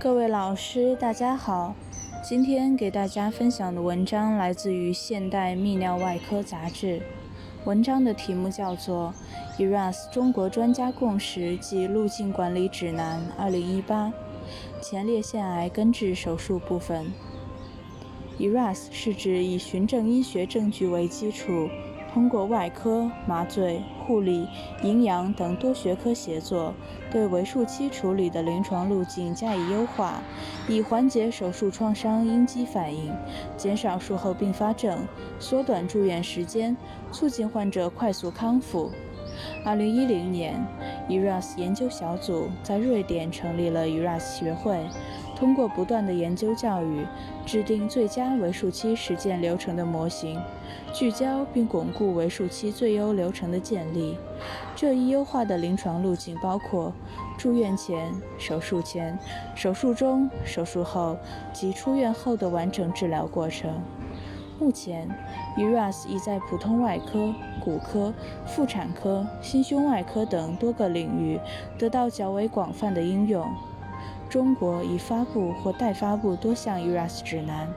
各位老师，大家好。今天给大家分享的文章来自于《现代泌尿外科杂志》，文章的题目叫做《ERAS 中国专家共识及路径管理指南 （2018）》，前列腺癌根治手术部分。ERAS 是指以循证医学证据为基础。通过外科、麻醉、护理、营养等多学科协作，对为术期处理的临床路径加以优化，以缓解手术创伤应激反应，减少术后并发症，缩短住院时间，促进患者快速康复。二零一零年，ERAS 研究小组在瑞典成立了 ERAS 学会。通过不断的研究教育，制定最佳为术期实践流程的模型，聚焦并巩固为术期最优流程的建立。这一优化的临床路径包括住院前、手术前、手术中、手术后及出院后的完整治疗过程。目前，ERAS 已在普通外科、骨科、妇产科、心胸外科等多个领域得到较为广泛的应用。中国已发布或待发布多项 ERAS 指南，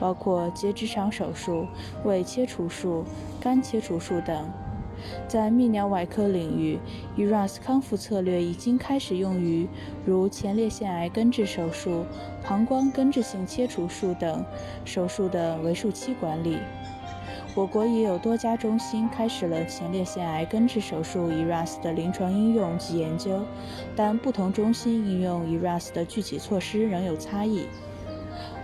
包括结直肠手术、胃切除术、肝切除术等。在泌尿外科领域，ERAS 康复策略已经开始用于如前列腺癌根治手术、膀胱根治性切除术等手术的为术期管理。我国已有多家中心开始了前列腺癌根治手术 ERAS 的临床应用及研究，但不同中心应用 ERAS 的具体措施仍有差异。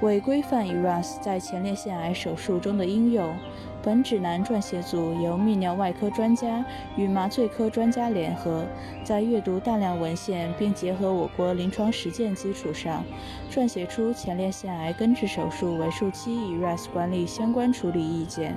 为规范 ERAS 在前列腺癌手术中的应用，本指南撰写组由泌尿外科专家与麻醉科专家联合，在阅读大量文献并结合我国临床实践基础上，撰写出前列腺癌根治手术为术期 ERAS 管理相关处理意见。